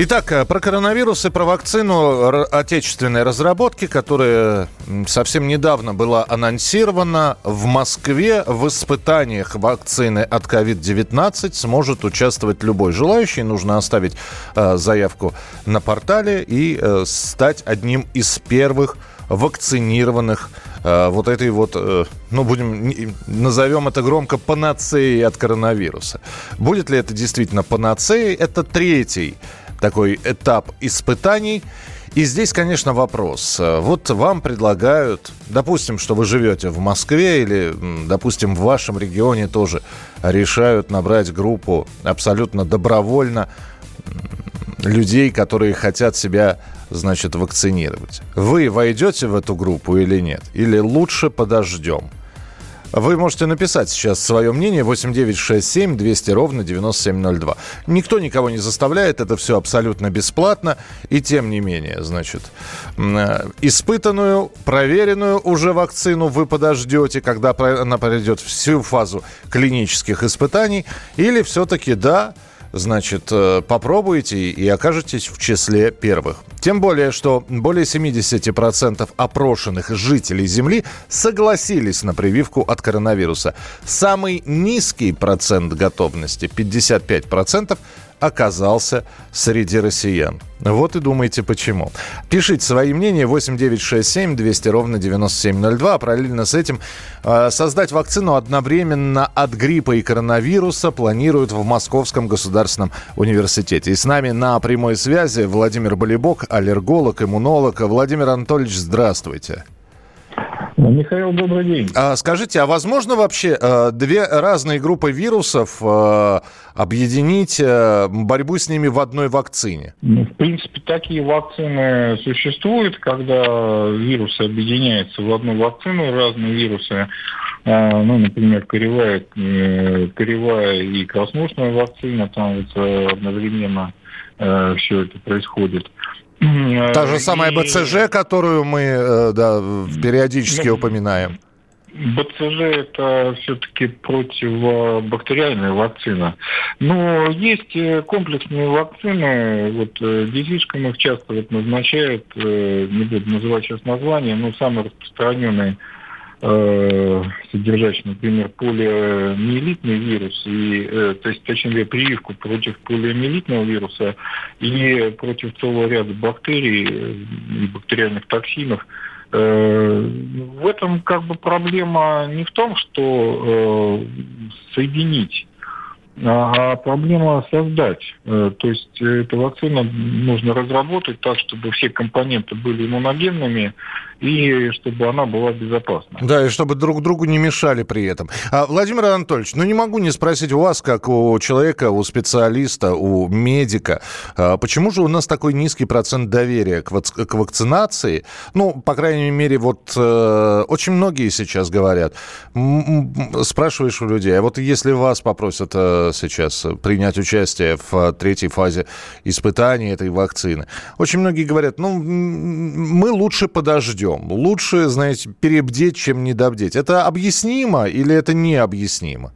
Итак, э, про коронавирус и про вакцину отечественной разработки, которая совсем недавно была анонсирована в Москве в испытаниях вакцины от COVID-19 сможет участвовать любой желающий. Нужно оставить э, заявку на портале и э, стать одним из первых вакцинированных э, вот этой вот, э, ну, будем, назовем это громко, панацеей от коронавируса. Будет ли это действительно панацеей? Это третий такой этап испытаний. И здесь, конечно, вопрос. Вот вам предлагают, допустим, что вы живете в Москве или, допустим, в вашем регионе тоже решают набрать группу абсолютно добровольно людей, которые хотят себя, значит, вакцинировать. Вы войдете в эту группу или нет? Или лучше подождем? Вы можете написать сейчас свое мнение 8967 200 ровно 9702. Никто никого не заставляет, это все абсолютно бесплатно. И тем не менее, значит, э, испытанную, проверенную уже вакцину вы подождете, когда она пройдет всю фазу клинических испытаний. Или все-таки, да, значит, э, попробуйте и окажетесь в числе первых. Тем более, что более 70% опрошенных жителей Земли согласились на прививку от коронавируса. Самый низкий процент готовности, 55%, оказался среди россиян. Вот и думайте почему. Пишите свои мнения 8967 200 ровно 9702. А параллельно с этим э, создать вакцину одновременно от гриппа и коронавируса планируют в Московском государственном университете. И с нами на прямой связи Владимир Болибок, аллерголог, иммунолог. Владимир Анатольевич, здравствуйте. Михаил, добрый день. А, скажите, а возможно вообще э, две разные группы вирусов э, объединить э, борьбу с ними в одной вакцине? Ну, В принципе, такие вакцины существуют, когда вирусы объединяются в одну вакцину, разные вирусы, ну, например, коревая, коревая и краснушная вакцина, там вот одновременно все это происходит. Та же самая И- БЦЖ, которую мы э, да, периодически упоминаем. БЦЖ это все-таки противобактериальная вакцина. Но есть э, комплексные вакцины, вот э, детишкам их часто вот назначают, не буду называть сейчас название, но самый распространенный э, содержащий, например, полиомиелитный вирус, и, э, то есть, точнее прививку против полиомиелитного вируса и против целого ряда бактерий э, и бактериальных токсинов. Э, В этом как бы проблема не в том, что э, соединить, а проблема создать. Э, То есть э, эту вакцину нужно разработать так, чтобы все компоненты были иммуногенными и чтобы она была безопасна. Да, и чтобы друг другу не мешали при этом. А, Владимир Анатольевич, ну не могу не спросить у вас, как у человека, у специалиста, у медика, а, почему же у нас такой низкий процент доверия к, вац- к вакцинации? Ну, по крайней мере, вот э, очень многие сейчас говорят, спрашиваешь у людей, а вот если вас попросят э, сейчас принять участие в третьей фазе испытаний этой вакцины, очень многие говорят, ну, мы лучше подождем, лучше, знаете, перебдеть, чем недобдеть. Это объяснимо или это необъяснимо?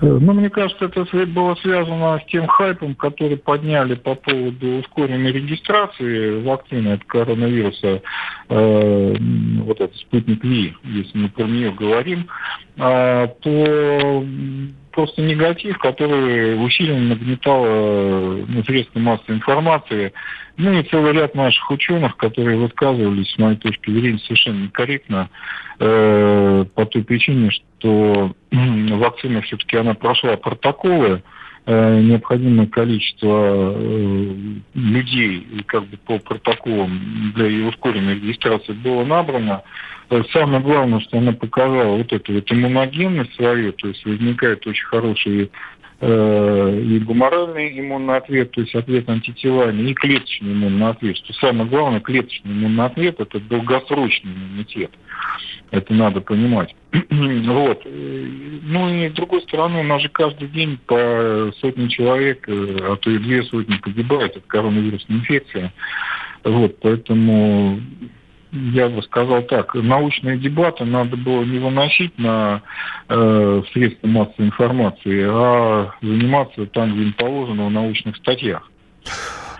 Э, Ну, мне кажется, это было связано с тем хайпом, который подняли по поводу ускоренной регистрации вакцины от коронавируса, э, вот этот спутник Ви, если мы про нее говорим, то м, просто негатив, который усиленно нагнетал э, ну, средства массовой информации, ну и целый ряд наших ученых, которые высказывались, с моей точки зрения, совершенно некорректно, э, по той причине, что м, вакцина все-таки она прошла протоколы, э, необходимое количество э, людей как бы по протоколам для ускоренной регистрации было набрано. Э, Самое главное, что она показала вот эту вот иммуногенность свою, то есть возникает очень хороший э, и гуморальный иммунный ответ, то есть ответ антителами, и клеточный иммунный ответ. Что самое главное, клеточный иммунный ответ – это долгосрочный иммунитет. Это надо понимать. Вот. Ну и с другой стороны, у нас же каждый день по сотни человек, э, а то и две сотни погибают от коронавирусной инфекции. Вот, поэтому я бы сказал так, научные дебаты надо было не выносить на э, средства массовой информации, а заниматься там, где им положено, в научных статьях.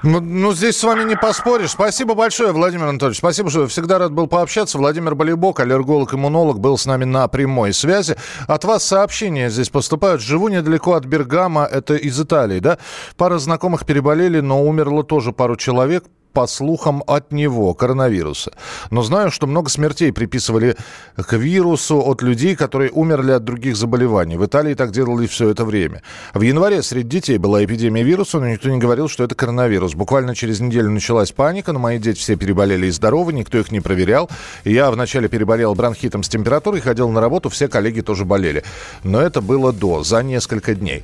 Ну, ну, здесь с вами не поспоришь. Спасибо большое, Владимир Анатольевич. Спасибо, что всегда рад был пообщаться. Владимир Болибок, аллерголог-иммунолог, был с нами на прямой связи. От вас сообщения здесь поступают. Живу недалеко от Бергама, это из Италии, да? Пара знакомых переболели, но умерло тоже пару человек по слухам, от него, коронавируса. Но знаю, что много смертей приписывали к вирусу от людей, которые умерли от других заболеваний. В Италии так делали все это время. В январе среди детей была эпидемия вируса, но никто не говорил, что это коронавирус. Буквально через неделю началась паника, но мои дети все переболели и здоровы, никто их не проверял. Я вначале переболел бронхитом с температурой, ходил на работу, все коллеги тоже болели. Но это было до, за несколько дней.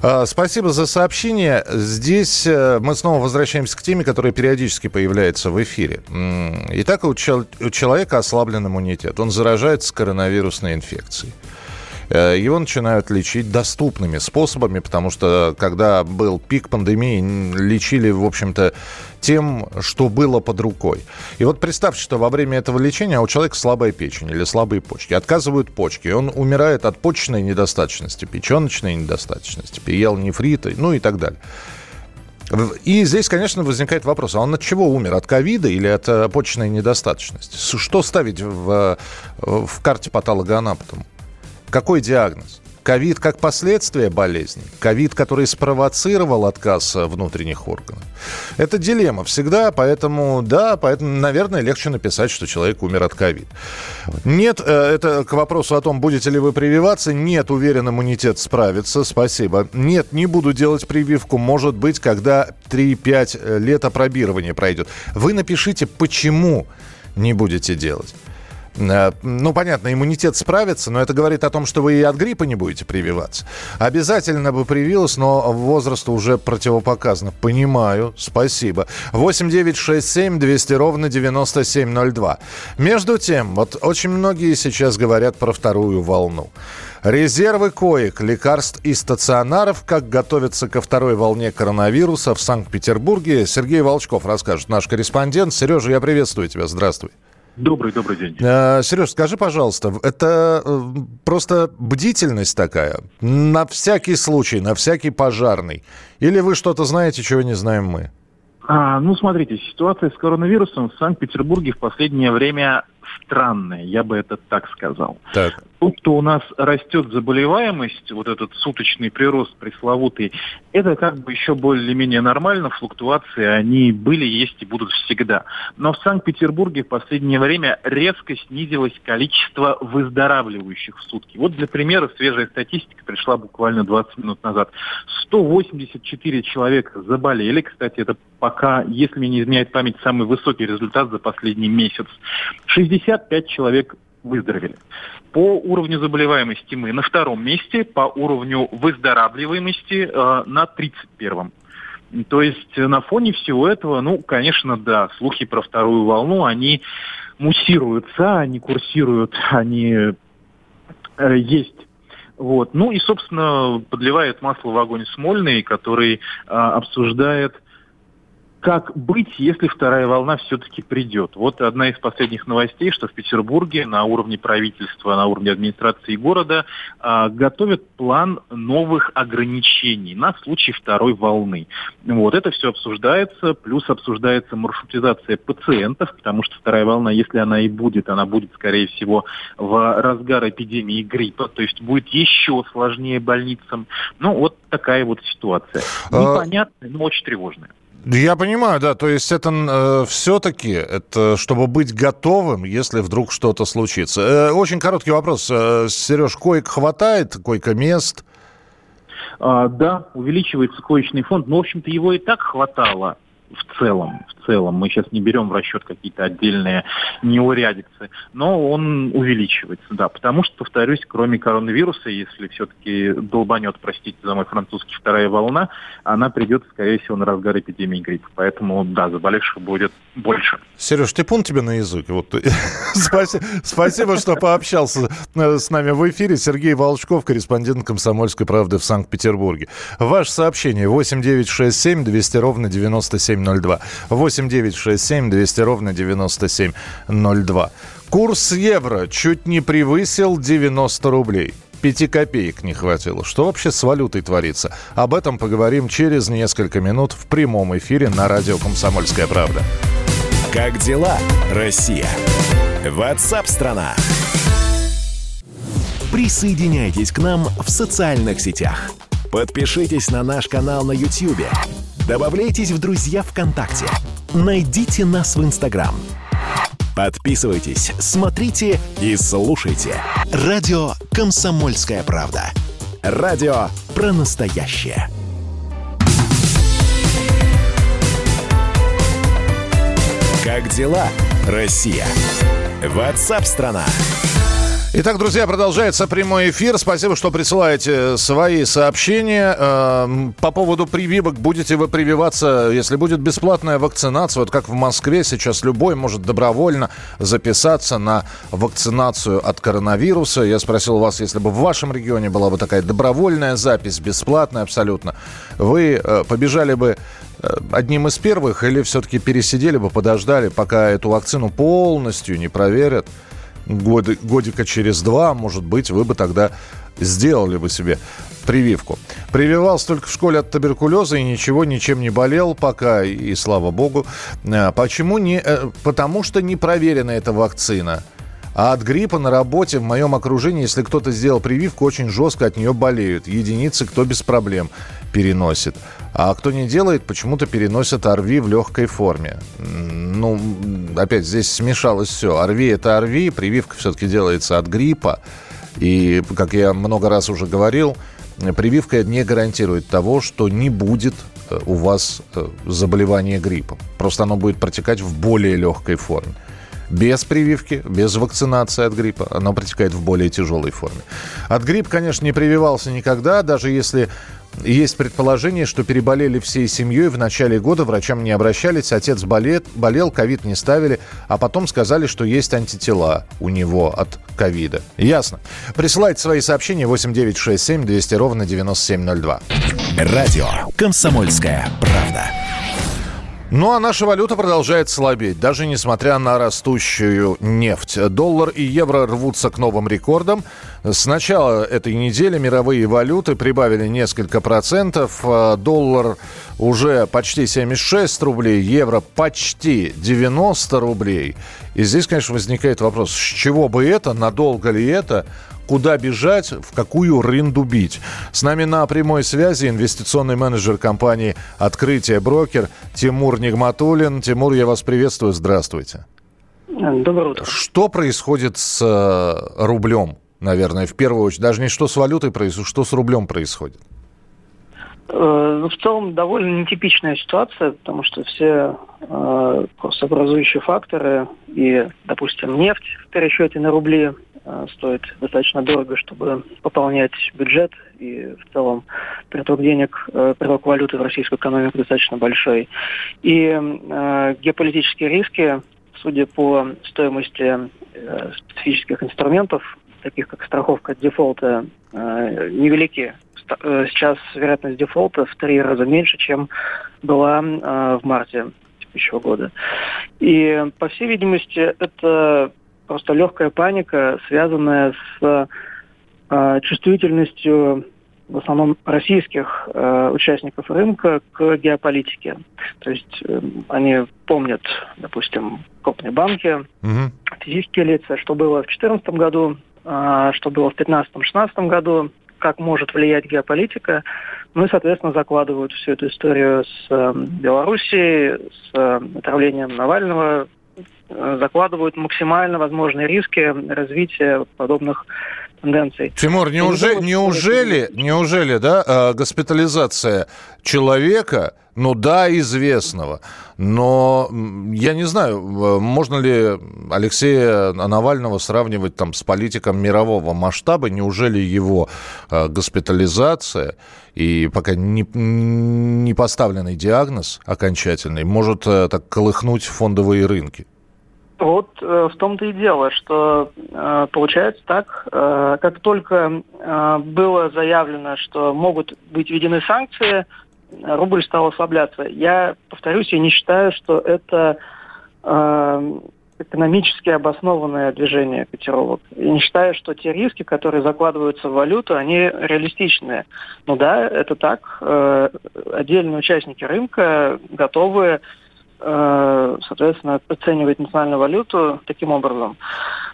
А, спасибо за сообщение. Здесь э, мы снова возвращаемся к теме, которая периодически появляется в эфире. Итак, у человека ослаблен иммунитет. Он заражается коронавирусной инфекцией. Э, его начинают лечить доступными способами, потому что когда был пик пандемии, лечили, в общем-то, тем, что было под рукой. И вот представьте, что во время этого лечения у человека слабая печень или слабые почки. Отказывают почки. Он умирает от почечной недостаточности, печеночной недостаточности, переел нефрита, ну и так далее. И здесь, конечно, возникает вопрос, а он от чего умер? От ковида или от э, почечной недостаточности? Что ставить в, э, в карте патологоанатома? Какой диагноз? Ковид как последствие болезни? Ковид, который спровоцировал отказ внутренних органов? Это дилемма всегда, поэтому, да, поэтому, наверное, легче написать, что человек умер от ковид. Нет, э, это к вопросу о том, будете ли вы прививаться. Нет, уверен, иммунитет справится, спасибо. Нет, не буду делать прививку, может быть, когда 3-5 э, лет опробирования пройдет. Вы напишите, почему не будете делать. Э, ну, понятно, иммунитет справится, но это говорит о том, что вы и от гриппа не будете прививаться. Обязательно бы привилась, но возраст уже противопоказано. Понимаю, спасибо. 8 9 6 7 200 ровно 9702. Между тем, вот очень многие сейчас говорят про вторую волну. Резервы коек, лекарств и стационаров, как готовятся ко второй волне коронавируса в Санкт-Петербурге. Сергей Волчков расскажет, наш корреспондент. Сережа, я приветствую тебя. Здравствуй. Добрый, добрый день. Э, Сереж, скажи, пожалуйста, это э, просто бдительность такая, на всякий случай, на всякий пожарный? Или вы что-то знаете, чего не знаем мы? А, ну, смотрите, ситуация с коронавирусом в Санкт-Петербурге в последнее время странная, я бы это так сказал. Так. То, что у нас растет заболеваемость, вот этот суточный прирост пресловутый, это как бы еще более-менее нормально, флуктуации, они были, есть и будут всегда. Но в Санкт-Петербурге в последнее время резко снизилось количество выздоравливающих в сутки. Вот для примера свежая статистика пришла буквально 20 минут назад. 184 человека заболели, кстати, это пока, если не изменяет память, самый высокий результат за последний месяц. 65 человек выздоровели. По уровню заболеваемости мы на втором месте, по уровню выздоравливаемости э, на 31-м. То есть на фоне всего этого, ну, конечно, да, слухи про вторую волну, они муссируются, они курсируют, они э, есть. Вот. Ну и, собственно, подливает масло в огонь Смольный, который э, обсуждает как быть, если вторая волна все-таки придет? Вот одна из последних новостей, что в Петербурге на уровне правительства, на уровне администрации города а, готовят план новых ограничений на случай второй волны. Вот это все обсуждается, плюс обсуждается маршрутизация пациентов, потому что вторая волна, если она и будет, она будет, скорее всего, в разгар эпидемии гриппа, то есть будет еще сложнее больницам. Ну, вот такая вот ситуация. А Непонятная, но очень тревожная. Я понимаю, да, то есть это э, все-таки, это чтобы быть готовым, если вдруг что-то случится. Э, очень короткий вопрос. Э, Сереж, коек хватает, койко-мест? А, да, увеличивается коечный фонд, но, в общем-то, его и так хватало. В целом. В целом. Мы сейчас не берем в расчет какие-то отдельные неурядицы, но он увеличивается, да. Потому что, повторюсь, кроме коронавируса, если все-таки долбанет, простите за мой французский, вторая волна, она придет, скорее всего, на разгар эпидемии гриппа. Поэтому, да, заболевших будет больше. Сереж, типун тебе на язык. Вот. Спасибо, что пообщался э, с нами в эфире. Сергей Волчков, корреспондент «Комсомольской правды» в Санкт-Петербурге. Ваше сообщение 8967 200 ровно 9702. 8967 200 ровно 9702. Курс евро чуть не превысил 90 рублей. Пяти копеек не хватило. Что вообще с валютой творится? Об этом поговорим через несколько минут в прямом эфире на радио «Комсомольская правда». Как дела, Россия? Ватсап-страна! Присоединяйтесь к нам в социальных сетях. Подпишитесь на наш канал на YouTube. Добавляйтесь в друзья ВКонтакте. Найдите нас в Инстаграм. Подписывайтесь, смотрите и слушайте. Радио «Комсомольская правда». Радио про настоящее. Как дела, Россия? Ватсап-страна! Итак, друзья, продолжается прямой эфир. Спасибо, что присылаете свои сообщения. Эм, по поводу прививок. Будете вы прививаться, если будет бесплатная вакцинация, вот как в Москве сейчас любой может добровольно записаться на вакцинацию от коронавируса. Я спросил вас, если бы в вашем регионе была бы такая добровольная запись, бесплатная абсолютно, вы э, побежали бы э, одним из первых или все-таки пересидели бы, подождали, пока эту вакцину полностью не проверят? Годы, годика через два, может быть, вы бы тогда сделали бы себе прививку. Прививался только в школе от туберкулеза и ничего, ничем не болел пока, и слава богу. А, почему не? Э, потому что не проверена эта вакцина. А от гриппа на работе в моем окружении, если кто-то сделал прививку, очень жестко от нее болеют. Единицы кто без проблем переносит. А кто не делает, почему-то переносят ОРВИ в легкой форме. Ну, опять здесь смешалось все. ОРВИ – это ОРВИ, прививка все-таки делается от гриппа. И, как я много раз уже говорил, прививка не гарантирует того, что не будет э, у вас э, заболевания гриппом. Просто оно будет протекать в более легкой форме. Без прививки, без вакцинации от гриппа оно протекает в более тяжелой форме. От гриппа, конечно, не прививался никогда, даже если есть предположение, что переболели всей семьей. В начале года врачам не обращались. Отец болел, болел, ковид не ставили. А потом сказали, что есть антитела у него от ковида. Ясно. Присылайте свои сообщения 8967 200 ровно 9702. Радио «Комсомольская правда». Ну а наша валюта продолжает слабеть, даже несмотря на растущую нефть. Доллар и евро рвутся к новым рекордам. С начала этой недели мировые валюты прибавили несколько процентов. А доллар уже почти 76 рублей, евро почти 90 рублей. И здесь, конечно, возникает вопрос, с чего бы это, надолго ли это? Куда бежать, в какую рынду бить. С нами на прямой связи инвестиционный менеджер компании «Открытие брокер» Тимур Нигматуллин. Тимур, я вас приветствую. Здравствуйте. Доброе утро. Что происходит с э, рублем, наверное, в первую очередь? Даже не что с валютой происходит, что с рублем происходит? Э, ну, в целом довольно нетипичная ситуация, потому что все э, курсообразующие факторы и, допустим, нефть в пересчете на рубли стоит достаточно дорого, чтобы пополнять бюджет, и в целом приток денег, э, приток валюты в российскую экономику достаточно большой. И э, геополитические риски, судя по стоимости э, специфических инструментов, таких как страховка от дефолта, э, невелики. Э, сейчас вероятность дефолта в три раза меньше, чем была э, в марте текущего года. И, по всей видимости, это просто легкая паника, связанная с э, чувствительностью в основном российских э, участников рынка к геополитике. То есть э, они помнят, допустим, крупные банки, угу. физические лица, что было в 2014 году, э, что было в 2015-2016 году, как может влиять геополитика. Ну и, соответственно, закладывают всю эту историю с э, Белоруссией, с э, отравлением Навального закладывают максимально возможные риски развития подобных тенденций. Тимур, неужели, неужели, неужели, да, э, госпитализация человека, ну да, известного, но я не знаю, можно ли Алексея Навального сравнивать там с политиком мирового масштаба, неужели его э, госпитализация и пока не, не поставленный диагноз окончательный может э, так колыхнуть фондовые рынки? Вот э, в том-то и дело, что э, получается так, э, как только э, было заявлено, что могут быть введены санкции, рубль стал ослабляться. Я повторюсь, я не считаю, что это э, экономически обоснованное движение котировок. Я не считаю, что те риски, которые закладываются в валюту, они реалистичные. Ну да, это так. Э, отдельные участники рынка готовы Э, соответственно, оценивать национальную валюту таким образом.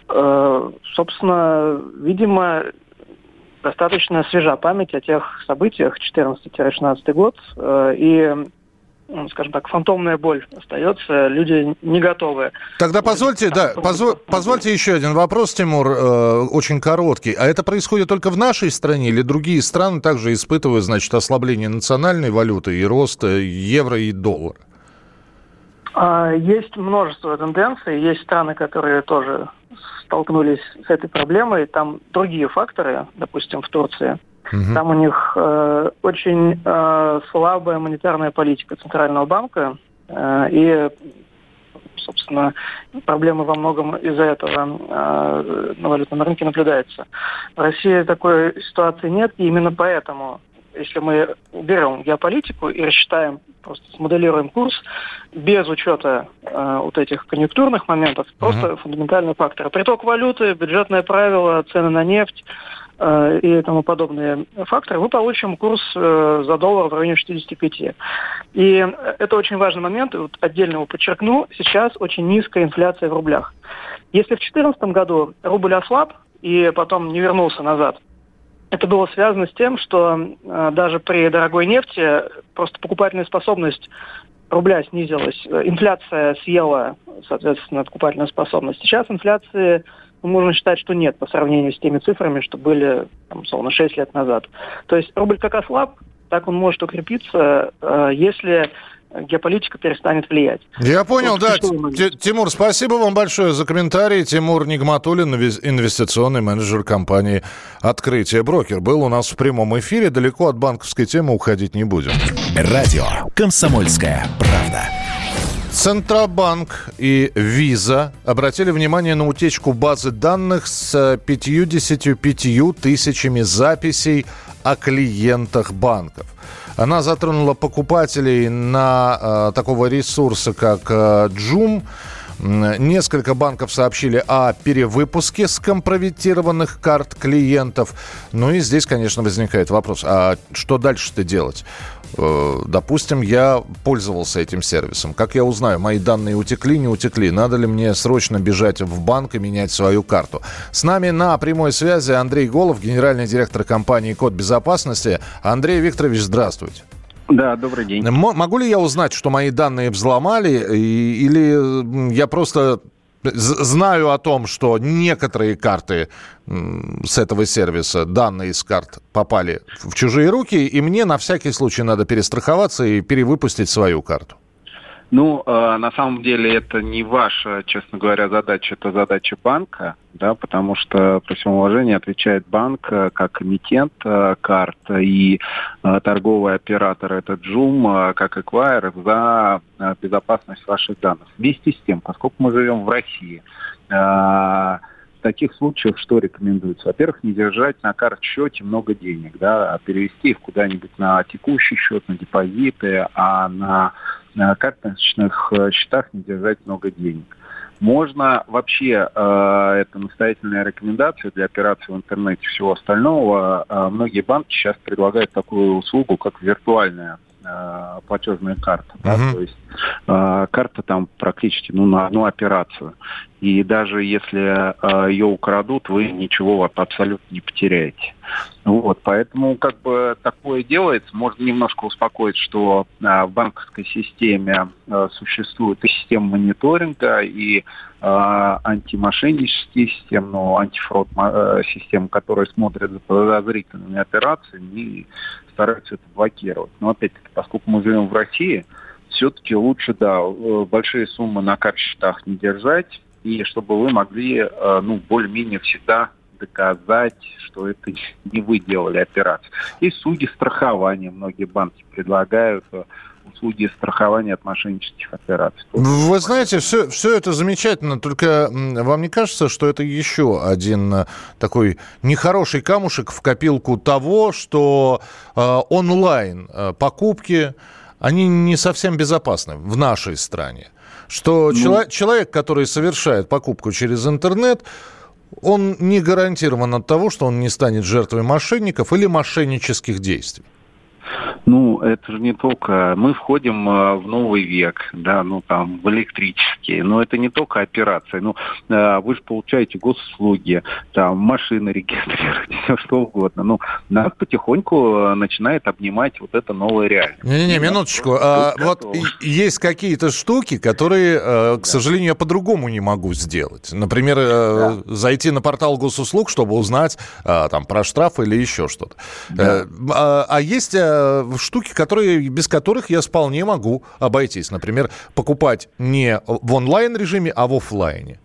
Э, собственно, видимо, достаточно свежа память о тех событиях 14-16 год, э, и ну, скажем так, фантомная боль остается, люди не готовы. Тогда позвольте, да, позво, позвольте еще один вопрос, Тимур, э, очень короткий. А это происходит только в нашей стране или другие страны также испытывают, значит, ослабление национальной валюты и рост евро и доллара? А, есть множество тенденций, есть страны, которые тоже столкнулись с этой проблемой, там другие факторы, допустим, в Турции. Угу. Там у них э, очень э, слабая монетарная политика Центрального банка, э, и, собственно, проблемы во многом из-за этого э, на валютном рынке наблюдается. В России такой ситуации нет, и именно поэтому если мы берем геополитику и рассчитаем, просто смоделируем курс без учета э, вот этих конъюнктурных моментов, uh-huh. просто фундаментальные факторы. Приток валюты, бюджетное правило, цены на нефть э, и тому подобные факторы, мы получим курс э, за доллар в районе 65. И это очень важный момент, и вот отдельно его подчеркну, сейчас очень низкая инфляция в рублях. Если в 2014 году рубль ослаб и потом не вернулся назад, это было связано с тем, что э, даже при дорогой нефти просто покупательная способность рубля снизилась. Инфляция съела, соответственно, покупательную способность. Сейчас инфляции можно считать, что нет по сравнению с теми цифрами, что были, там, условно, 6 лет назад. То есть рубль как ослаб, так он может укрепиться, э, если геополитика перестанет влиять. Я понял, вот, да. Тимур, спасибо вам большое за комментарий. Тимур Нигматуллин, инвестиционный менеджер компании «Открытие брокер», был у нас в прямом эфире. Далеко от банковской темы уходить не будем. Радио «Комсомольская правда». Центробанк и Виза обратили внимание на утечку базы данных с 55 тысячами записей о клиентах банков. Она затронула покупателей на э, такого ресурса, как э, Joom. Несколько банков сообщили о перевыпуске скомпрометированных карт клиентов. Ну и здесь, конечно, возникает вопрос, а что дальше-то делать? Э, допустим, я пользовался этим сервисом. Как я узнаю, мои данные утекли, не утекли? Надо ли мне срочно бежать в банк и менять свою карту? С нами на прямой связи Андрей Голов, генеральный директор компании «Код безопасности». Андрей Викторович, здравствуйте. Да, добрый день. М- могу ли я узнать, что мои данные взломали, и, или я просто знаю о том, что некоторые карты с этого сервиса, данные из карт попали в чужие руки, и мне на всякий случай надо перестраховаться и перевыпустить свою карту. Ну, э, на самом деле это не ваша, честно говоря, задача, это задача банка, да, потому что, при всем уважении, отвечает банк э, как эмитент э, карт и э, торговый оператор, это Joom, э, как эквайр, за э, безопасность ваших данных. Вместе с тем, поскольку мы живем в России, э, таких случаях что рекомендуется? Во-первых, не держать на карт-счете много денег, да, а перевести их куда-нибудь на текущий счет, на депозиты, а на на карточных э, счетах не держать много денег. Можно вообще, э, это настоятельная рекомендация для операций в интернете всего остального, э, многие банки сейчас предлагают такую услугу, как виртуальная э, платежная карта. Uh-huh. Да? То есть э, карта там практически ну, на одну операцию. И даже если э, ее украдут, вы ничего абсолютно не потеряете. Вот, поэтому как бы такое делается. Можно немножко успокоить, что э, в банковской системе э, существует и система мониторинга, и антимошеннические системы, но антифрод системы, которые смотрят за подозрительными операциями и стараются это блокировать. Но опять-таки, поскольку мы живем в России, все-таки лучше, да, большие суммы на карточках не держать, и чтобы вы могли, ну, более-менее всегда доказать, что это не вы делали операцию. И судьи страхования многие банки предлагают э, услуги страхования от мошеннических операций. Вы знаете, все, все это замечательно, только вам не кажется, что это еще один э, такой нехороший камушек в копилку того, что э, онлайн э, покупки, они не совсем безопасны в нашей стране? Что ну... чело- человек, который совершает покупку через интернет, он не гарантирован от того, что он не станет жертвой мошенников или мошеннических действий. Ну, это же не только... Мы входим э, в новый век, да, ну, там, в электрические. Но это не только операция. Ну, э, вы же получаете госуслуги, там, машины регистрируете, все что угодно. Ну, нас потихоньку э, начинает обнимать вот это новая реальность. Не-не-не, минуточку. А, вот есть какие-то штуки, которые, к да. сожалению, я по-другому не могу сделать. Например, да. зайти на портал госуслуг, чтобы узнать там про штраф или еще что-то. Да. А, а есть штуки, которые, без которых я вполне могу обойтись. Например, покупать не в онлайн-режиме, а в офлайне.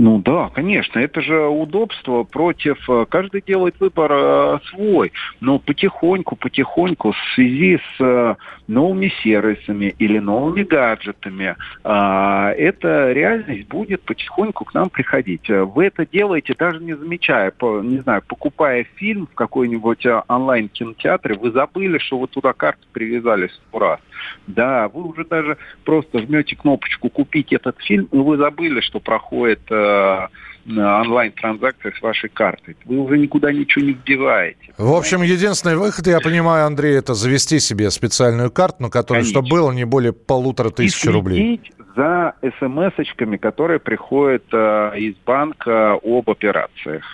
Ну да, конечно, это же удобство против... Э, каждый делает выбор э, свой, но потихоньку, потихоньку в связи с э, новыми сервисами или новыми гаджетами эта реальность будет потихоньку к нам приходить. Вы это делаете даже не замечая, не знаю, покупая фильм в какой-нибудь онлайн-кинотеатре, вы забыли, что вы туда карты привязали сто раз. Да, вы уже даже просто жмете кнопочку «Купить этот фильм», и вы забыли, что проходит э, онлайн-транзакция с вашей картой. Вы уже никуда ничего не вбиваете. В общем, единственный выход, я понимаю, Андрей, это завести себе специальную карту, на которой, Конечно. чтобы было не более полутора тысяч рублей за смс-очками, которые приходят э, из банка об операциях.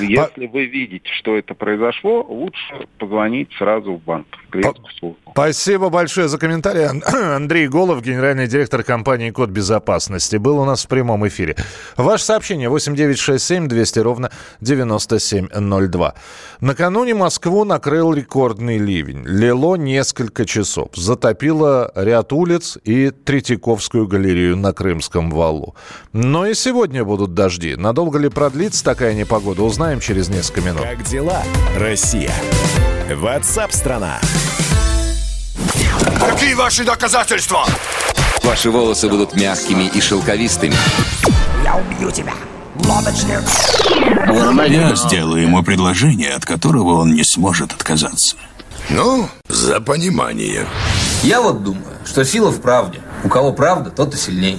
Если вы видите, что это произошло, лучше позвонить сразу в банк, в Спасибо большое за комментарий. Андрей Голов, генеральный директор компании «Код безопасности», был у нас в прямом эфире. Ваше сообщение 8967 200 ровно 9702. Накануне Москву накрыл рекордный ливень. Лило несколько часов. Затопило ряд улиц и Третьяковскую галерею на Крымском валу. Но и сегодня будут дожди. Надолго ли продлится такая непогода, узнаем через несколько минут. Как дела, Россия? Ватсап-страна! Какие ваши доказательства? Ваши волосы будут мягкими и шелковистыми. Я убью тебя, лодочник! Я сделаю ему предложение, от которого он не сможет отказаться. Ну, за понимание. Я вот думаю, что сила в правде. У кого правда, тот и сильнее.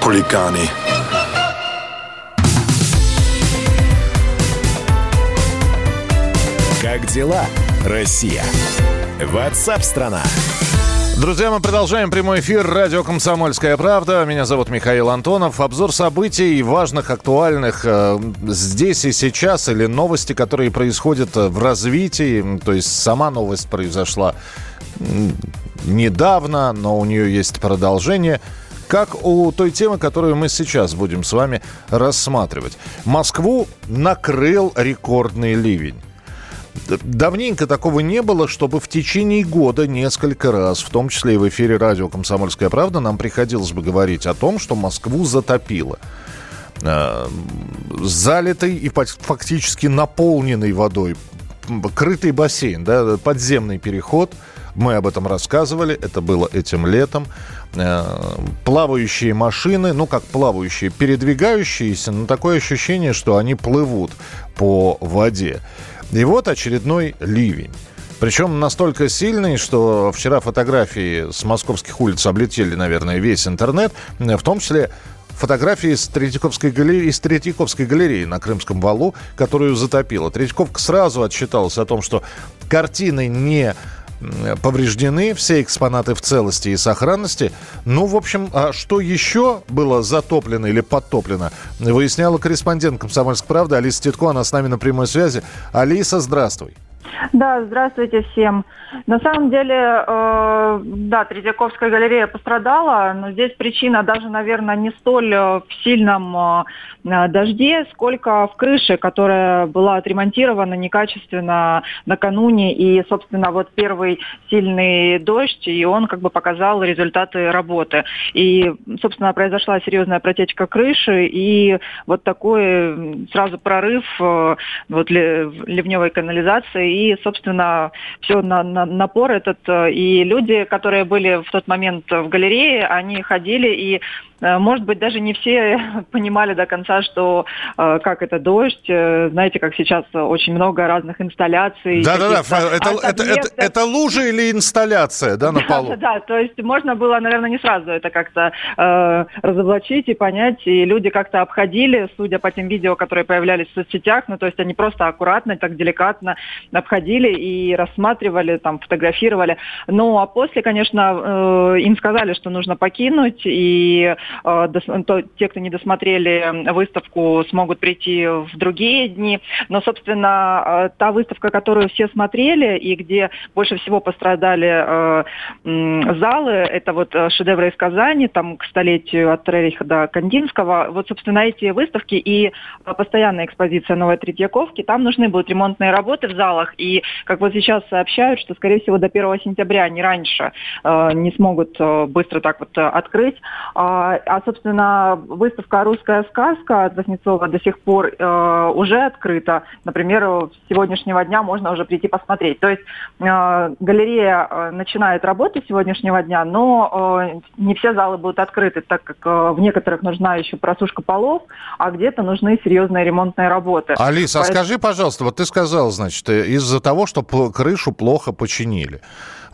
хулиганы. Как дела, Россия? Ватсап-страна! Друзья, мы продолжаем прямой эфир радио «Комсомольская правда». Меня зовут Михаил Антонов. Обзор событий важных, актуальных э, здесь и сейчас, или новости, которые происходят в развитии. То есть сама новость произошла недавно, но у нее есть продолжение – как у той темы, которую мы сейчас будем с вами рассматривать. Москву накрыл рекордный ливень. Давненько такого не было, чтобы в течение года несколько раз, в том числе и в эфире радио «Комсомольская правда», нам приходилось бы говорить о том, что Москву затопило. Э, залитый и фактически наполненный водой, крытый бассейн, да, подземный переход – мы об этом рассказывали, это было этим летом. Э, плавающие машины, ну как плавающие, передвигающиеся, но такое ощущение, что они плывут по воде. И вот очередной ливень. Причем настолько сильный, что вчера фотографии с московских улиц облетели, наверное, весь интернет, в том числе фотографии из Третьяковской галереи, из Третьяковской галереи на Крымском валу, которую затопило. Третьяковка сразу отчиталась о том, что картины не повреждены, все экспонаты в целости и сохранности. Ну, в общем, а что еще было затоплено или подтоплено, выясняла корреспондент «Комсомольской правды» Алиса Титко. Она с нами на прямой связи. Алиса, здравствуй. Да, здравствуйте всем. На самом деле, э, да, Третьяковская галерея пострадала, но здесь причина даже, наверное, не столь э, в сильном э, дожде, сколько в крыше, которая была отремонтирована некачественно накануне. И, собственно, вот первый сильный дождь, и он как бы показал результаты работы. И, собственно, произошла серьезная протечка крыши, и вот такой сразу прорыв э, вот ливневой канализации, и, собственно, все на, на напор этот. Э, и люди, которые были в тот момент в галерее, они ходили и может быть, даже не все понимали до конца, что э, как это дождь. Э, знаете, как сейчас очень много разных инсталляций. Да-да-да, это, это, это, это лужа или инсталляция, да, на полу? Да, да, то есть можно было, наверное, не сразу это как-то э, разоблачить и понять. И люди как-то обходили, судя по тем видео, которые появлялись в соцсетях, ну, то есть они просто аккуратно, так деликатно обходили и рассматривали, там, фотографировали. Ну, а после, конечно, э, им сказали, что нужно покинуть, и Э, те, кто не досмотрели выставку, смогут прийти в другие дни. Но, собственно, э, та выставка, которую все смотрели и где больше всего пострадали э, залы, это вот шедевры из Казани, там к столетию от Рериха до Кандинского. Вот, собственно, эти выставки и постоянная экспозиция Новой Третьяковки, там нужны будут ремонтные работы в залах. И, как вот сейчас сообщают, что, скорее всего, до 1 сентября, не раньше, не смогут быстро так вот открыть. А, а, собственно, выставка «Русская сказка» от Воснецова до сих пор э, уже открыта. Например, с сегодняшнего дня можно уже прийти посмотреть. То есть э, галерея э, начинает работу с сегодняшнего дня, но э, не все залы будут открыты, так как э, в некоторых нужна еще просушка полов, а где-то нужны серьезные ремонтные работы. Алиса, Поэтому... а скажи, пожалуйста, вот ты сказал, значит, из-за того, что крышу плохо починили.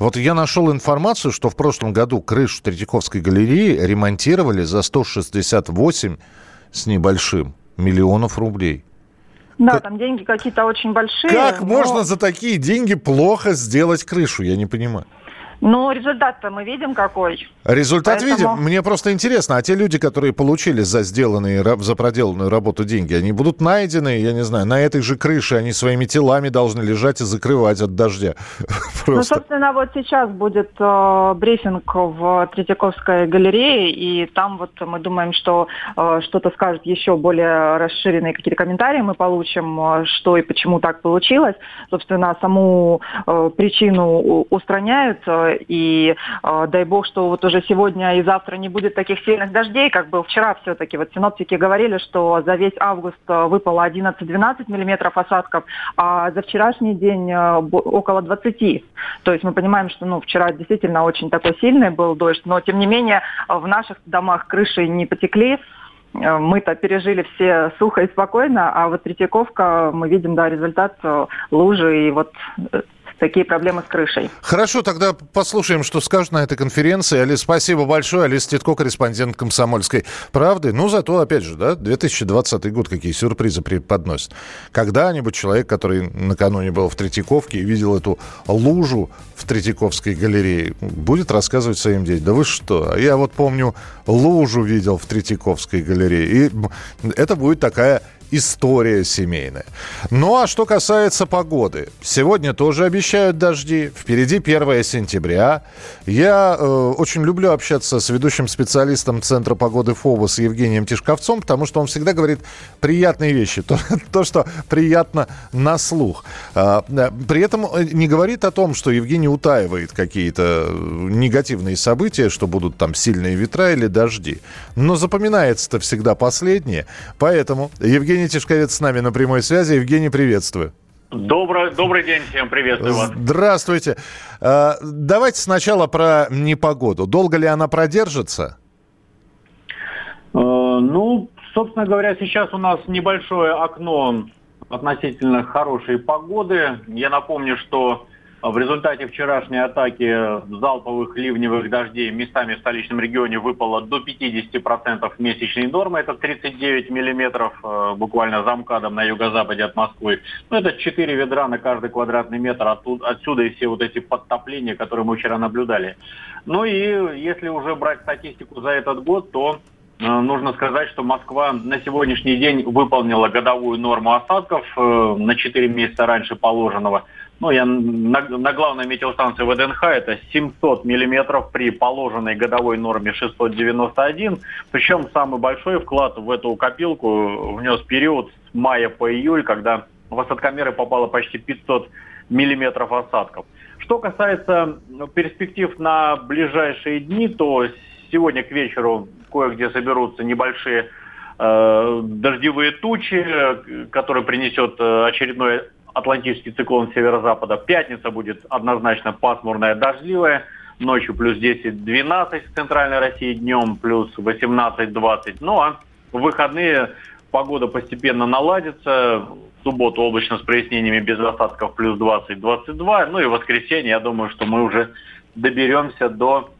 Вот я нашел информацию, что в прошлом году крышу Третьяковской галереи ремонтировали за 168 с небольшим миллионов рублей. Да, как... там деньги какие-то очень большие. Как но... можно за такие деньги плохо сделать крышу? Я не понимаю. Но результат-то мы видим какой. Результат Поэтому... видим. Мне просто интересно, а те люди, которые получили за сделанные, за проделанную работу деньги, они будут найдены, я не знаю, на этой же крыше, они своими телами должны лежать и закрывать от дождя. Ну, собственно, вот сейчас будет э, брифинг в Третьяковской галерее, и там вот мы думаем, что э, что-то скажет еще более расширенные какие-то комментарии мы получим, э, что и почему так получилось. Собственно, саму э, причину устраняют, э, и э, дай бог, что вот уже сегодня и завтра не будет таких сильных дождей, как был вчера все-таки. Вот синоптики говорили, что за весь август э, выпало 11-12 миллиметров осадков, а за вчерашний день э, около 20. То есть мы понимаем, что ну, вчера действительно очень такой сильный был дождь, но тем не менее в наших домах крыши не потекли, мы-то пережили все сухо и спокойно, а вот Третьяковка, мы видим, да, результат лужи и вот такие проблемы с крышей. Хорошо, тогда послушаем, что скажут на этой конференции. Алис, спасибо большое. Алис Титко, корреспондент «Комсомольской правды». Ну, зато, опять же, да, 2020 год, какие сюрпризы преподносит. Когда-нибудь человек, который накануне был в Третьяковке и видел эту лужу в Третьяковской галерее, будет рассказывать своим детям. Да вы что? Я вот помню, лужу видел в Третьяковской галерее. И это будет такая история семейная. Ну а что касается погоды. Сегодня тоже обещают дожди. Впереди 1 сентября. Я э, очень люблю общаться с ведущим специалистом Центра погоды ФОВОС Евгением Тишковцом, потому что он всегда говорит приятные вещи. То, то что приятно на слух. А, при этом э, не говорит о том, что Евгений утаивает какие-то э, негативные события, что будут там сильные ветра или дожди. Но запоминается-то всегда последнее. Поэтому Евгений Евгений Тишковец с нами на прямой связи. Евгений, приветствую. Добрый, добрый день всем, приветствую вас. Здравствуйте. А, давайте сначала про непогоду. Долго ли она продержится? Э, ну, собственно говоря, сейчас у нас небольшое окно относительно хорошей погоды. Я напомню, что в результате вчерашней атаки залповых ливневых дождей местами в столичном регионе выпало до 50% месячной нормы. Это 39 миллиметров э, буквально за МКАДом на юго-западе от Москвы. Ну, это 4 ведра на каждый квадратный метр. Оттуда, отсюда и все вот эти подтопления, которые мы вчера наблюдали. Ну и если уже брать статистику за этот год, то э, нужно сказать, что Москва на сегодняшний день выполнила годовую норму осадков э, на 4 месяца раньше положенного – ну, я на, на главной метеостанции ВДНХ это 700 миллиметров при положенной годовой норме 691. Причем самый большой вклад в эту копилку внес период с мая по июль, когда в осадкомеры попало почти 500 миллиметров осадков. Что касается ну, перспектив на ближайшие дни, то сегодня к вечеру кое-где соберутся небольшие э, дождевые тучи, которые принесет э, очередной Атлантический циклон северо-запада. Пятница будет однозначно пасмурная, дождливая. Ночью плюс 10-12 в центральной России, днем плюс 18-20. Ну а в выходные погода постепенно наладится. В субботу облачно с прояснениями без осадков плюс 20-22. Ну и в воскресенье, я думаю, что мы уже доберемся до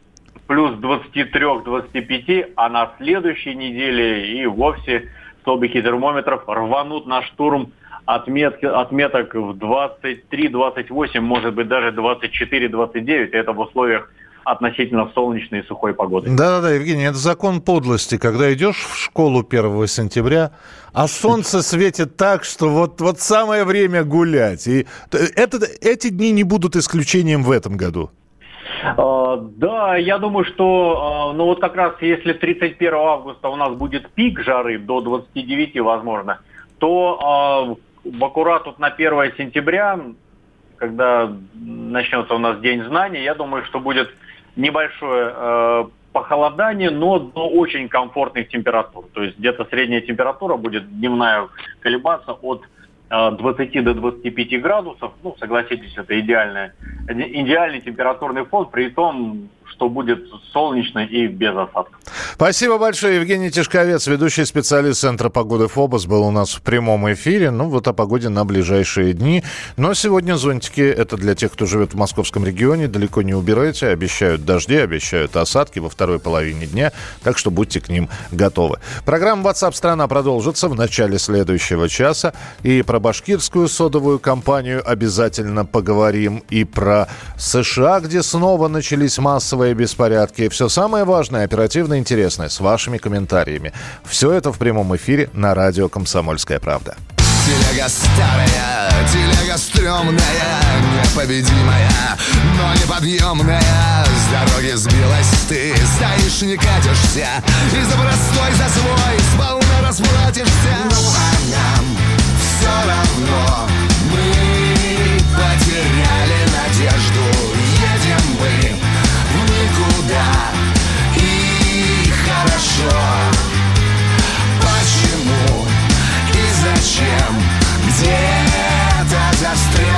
плюс 23-25, а на следующей неделе и вовсе столбики термометров рванут на штурм отметки, отметок в 23-28, может быть даже 24-29. Это в условиях относительно солнечной и сухой погоды. Да-да-да, Евгений, это закон подлости. Когда идешь в школу 1 сентября, а солнце светит так, что вот, вот самое время гулять. И это, эти дни не будут исключением в этом году. Uh, да, я думаю, что, uh, ну вот как раз если 31 августа у нас будет пик жары до 29, возможно, то в аккурат вот на 1 сентября, когда начнется у нас День знаний, я думаю, что будет небольшое э, похолодание, но до очень комфортных температур. То есть где-то средняя температура будет дневная колебаться от 20 э, до 25 градусов. Ну, согласитесь, это идеальная, идеальный температурный фон, при том, что будет солнечно и без осадков. Спасибо большое. Евгений Тишковец, ведущий специалист Центра погоды ФОБОС, был у нас в прямом эфире. Ну, вот о погоде на ближайшие дни. Но сегодня зонтики, это для тех, кто живет в московском регионе, далеко не убирайте. Обещают дожди, обещают осадки во второй половине дня. Так что будьте к ним готовы. Программа WhatsApp страна продолжится в начале следующего часа. И про башкирскую содовую компанию обязательно поговорим. И про США, где снова начались массовые массовые беспорядки. Все самое важное, оперативно интересное, с вашими комментариями. Все это в прямом эфире на радио «Комсомольская правда». Телега старая, телега стрёмная, непобедимая, но неподъемная. С дороги сбилась ты, стоишь, не катишься, и за простой, за свой сполна расплатишься. Ну а нам все равно, мы потеряли надежду, едем мы никуда И хорошо. Почему и зачем? Где-то застряли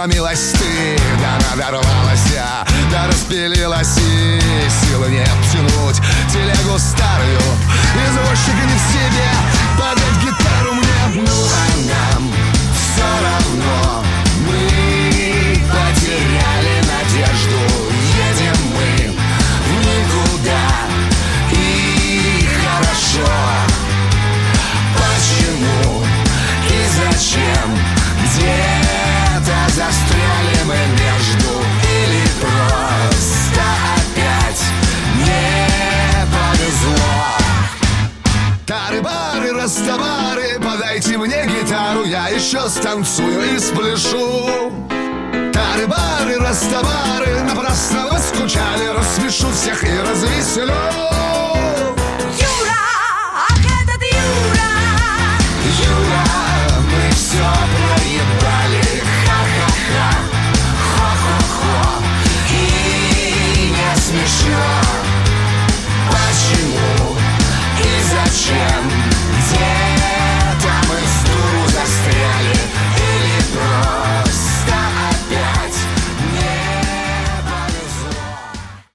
ломилась ты, да надорвалась я, да распилилась и силы нет тянуть телегу старую. Извозчик не в себе, подать